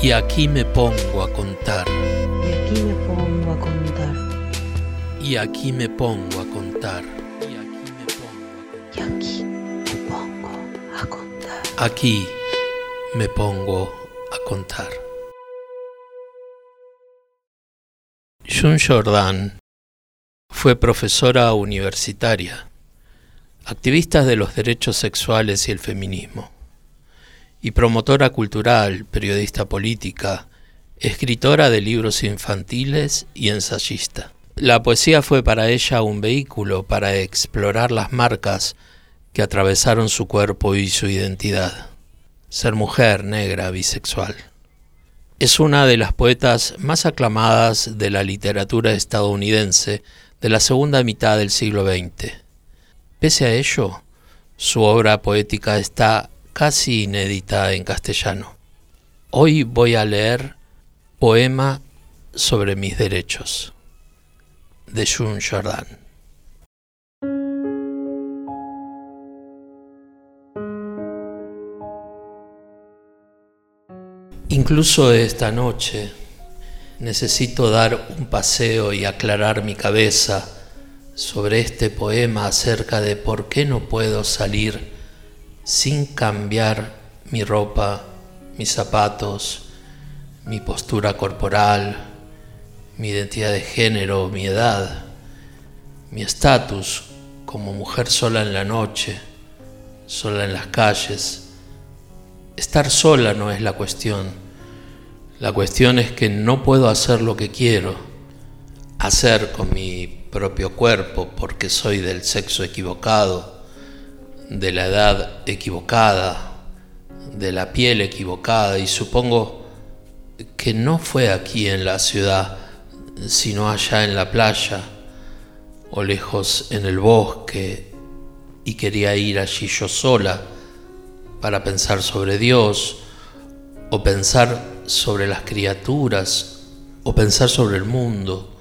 Y aquí me pongo a contar. Y aquí me pongo a contar. Y aquí me pongo a contar. Y aquí me pongo a contar. Aquí me pongo a contar. June Jordan fue profesora universitaria, activista de los derechos sexuales y el feminismo y promotora cultural, periodista política, escritora de libros infantiles y ensayista. La poesía fue para ella un vehículo para explorar las marcas que atravesaron su cuerpo y su identidad. Ser mujer, negra, bisexual. Es una de las poetas más aclamadas de la literatura estadounidense de la segunda mitad del siglo XX. Pese a ello, su obra poética está casi inédita en castellano. Hoy voy a leer Poema sobre mis derechos de June Jordan. Incluso esta noche necesito dar un paseo y aclarar mi cabeza sobre este poema acerca de por qué no puedo salir sin cambiar mi ropa, mis zapatos, mi postura corporal, mi identidad de género, mi edad, mi estatus como mujer sola en la noche, sola en las calles. Estar sola no es la cuestión. La cuestión es que no puedo hacer lo que quiero hacer con mi propio cuerpo porque soy del sexo equivocado de la edad equivocada, de la piel equivocada, y supongo que no fue aquí en la ciudad, sino allá en la playa o lejos en el bosque, y quería ir allí yo sola para pensar sobre Dios, o pensar sobre las criaturas, o pensar sobre el mundo,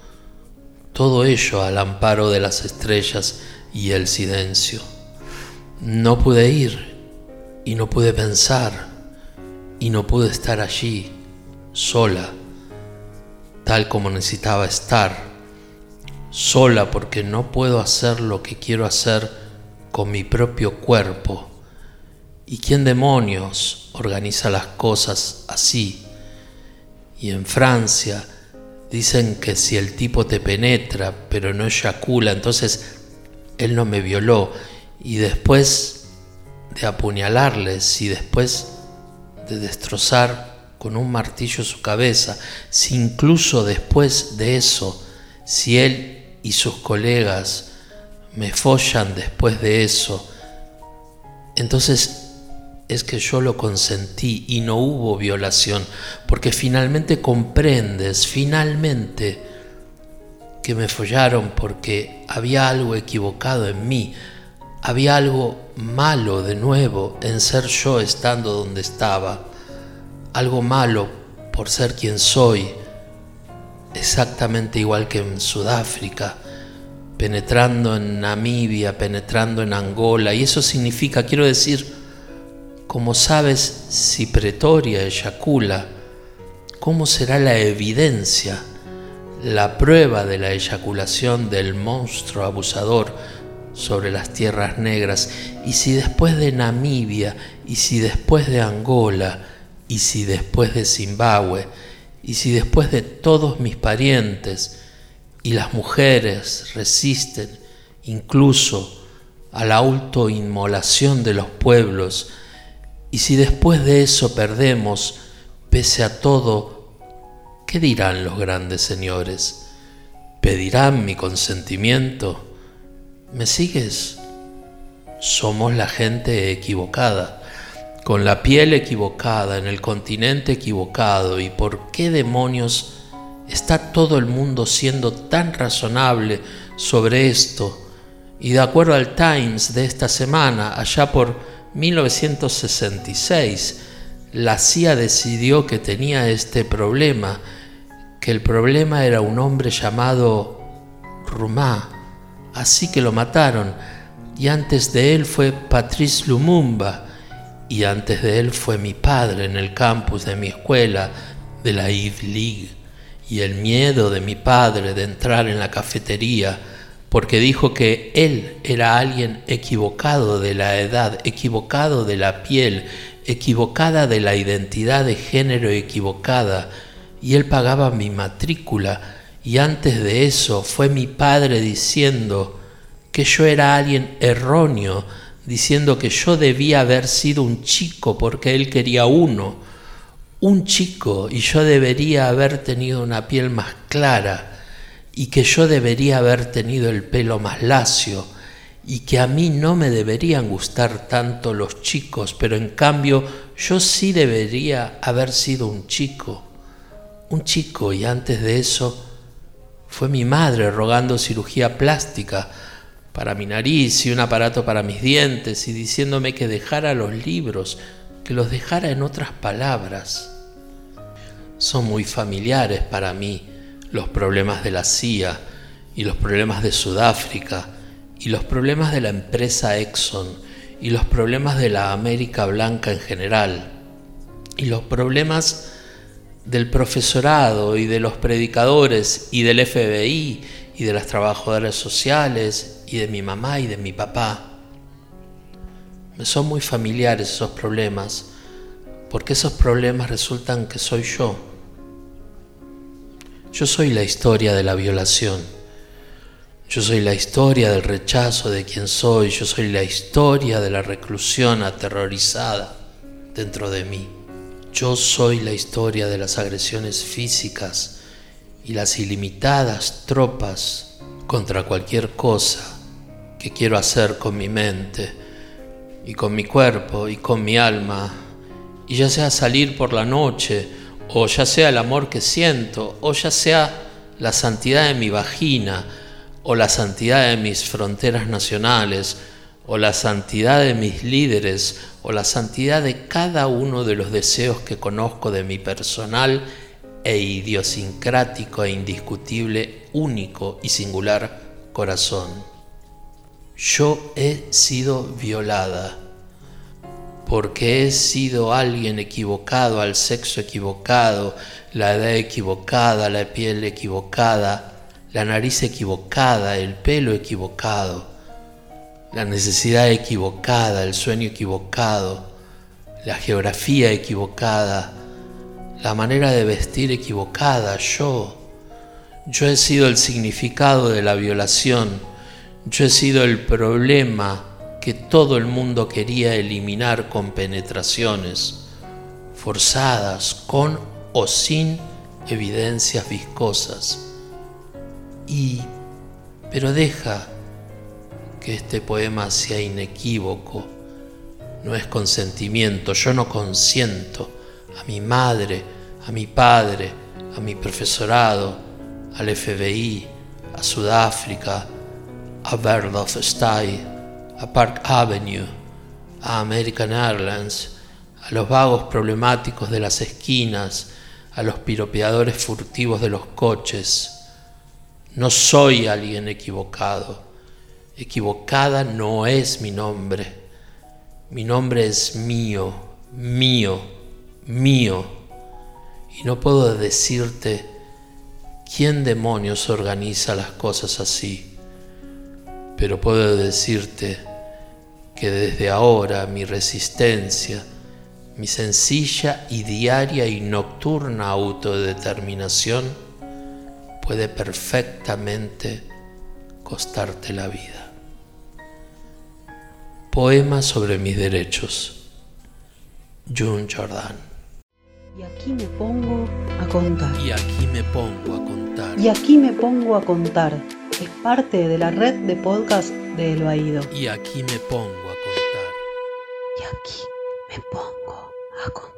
todo ello al amparo de las estrellas y el silencio. No pude ir y no pude pensar y no pude estar allí sola, tal como necesitaba estar, sola porque no puedo hacer lo que quiero hacer con mi propio cuerpo. ¿Y quién demonios organiza las cosas así? Y en Francia dicen que si el tipo te penetra pero no eyacula, entonces él no me violó y después de apuñalarles y después de destrozar con un martillo su cabeza, si incluso después de eso, si él y sus colegas me follan después de eso, entonces es que yo lo consentí y no hubo violación, porque finalmente comprendes, finalmente, que me follaron porque había algo equivocado en mí, había algo malo de nuevo en ser yo estando donde estaba, algo malo por ser quien soy, exactamente igual que en Sudáfrica, penetrando en Namibia, penetrando en Angola, y eso significa, quiero decir, como sabes, si Pretoria eyacula, ¿cómo será la evidencia, la prueba de la eyaculación del monstruo abusador? Sobre las tierras negras, y si después de Namibia, y si después de Angola, y si después de Zimbabue, y si después de todos mis parientes y las mujeres resisten incluso a la autoinmolación de los pueblos, y si después de eso perdemos, pese a todo, ¿qué dirán los grandes señores? ¿Pedirán mi consentimiento? ¿Me sigues? Somos la gente equivocada, con la piel equivocada, en el continente equivocado. ¿Y por qué demonios está todo el mundo siendo tan razonable sobre esto? Y de acuerdo al Times de esta semana, allá por 1966, la CIA decidió que tenía este problema, que el problema era un hombre llamado Rumá así que lo mataron. Y antes de él fue Patrice Lumumba. Y antes de él fue mi padre en el campus de mi escuela, de la Ivy League, y el miedo de mi padre de entrar en la cafetería, porque dijo que él era alguien equivocado de la edad, equivocado de la piel, equivocada de la identidad de género equivocada, y él pagaba mi matrícula, y antes de eso fue mi padre diciendo que yo era alguien erróneo, diciendo que yo debía haber sido un chico porque él quería uno, un chico, y yo debería haber tenido una piel más clara, y que yo debería haber tenido el pelo más lacio, y que a mí no me deberían gustar tanto los chicos, pero en cambio yo sí debería haber sido un chico, un chico, y antes de eso fue mi madre rogando cirugía plástica para mi nariz y un aparato para mis dientes y diciéndome que dejara los libros, que los dejara en otras palabras. Son muy familiares para mí los problemas de la CIA y los problemas de Sudáfrica y los problemas de la empresa Exxon y los problemas de la América Blanca en general y los problemas del profesorado y de los predicadores y del FBI y de las trabajadoras sociales y de mi mamá y de mi papá. Me son muy familiares esos problemas porque esos problemas resultan que soy yo. Yo soy la historia de la violación. Yo soy la historia del rechazo de quien soy. Yo soy la historia de la reclusión aterrorizada dentro de mí. Yo soy la historia de las agresiones físicas y las ilimitadas tropas contra cualquier cosa que quiero hacer con mi mente y con mi cuerpo y con mi alma. Y ya sea salir por la noche, o ya sea el amor que siento, o ya sea la santidad de mi vagina, o la santidad de mis fronteras nacionales, o la santidad de mis líderes, o la santidad de cada uno de los deseos que conozco de mi personal e idiosincrático e indiscutible, único y singular corazón. Yo he sido violada porque he sido alguien equivocado, al sexo equivocado, la edad equivocada, la piel equivocada, la nariz equivocada, el pelo equivocado, la necesidad equivocada, el sueño equivocado, la geografía equivocada, la manera de vestir equivocada, yo. Yo he sido el significado de la violación, yo he sido el problema que todo el mundo quería eliminar con penetraciones forzadas, con o sin evidencias viscosas. Y, pero deja que este poema sea inequívoco, no es consentimiento, yo no consiento a mi madre, a mi padre, a mi profesorado, al FBI, a Sudáfrica, a of Style a Park Avenue, a American Airlines, a los vagos problemáticos de las esquinas, a los piropeadores furtivos de los coches. No soy alguien equivocado. Equivocada no es mi nombre. Mi nombre es mío, mío, mío. Y no puedo decirte quién demonios organiza las cosas así pero puedo decirte que desde ahora mi resistencia, mi sencilla y diaria y nocturna autodeterminación puede perfectamente costarte la vida. Poema sobre mis derechos. June Jordan. Y aquí me pongo a contar. Y aquí me pongo a contar. Y aquí me pongo a contar es parte de la red de podcast de El Baído. Y aquí me pongo a contar. Y aquí me pongo a contar.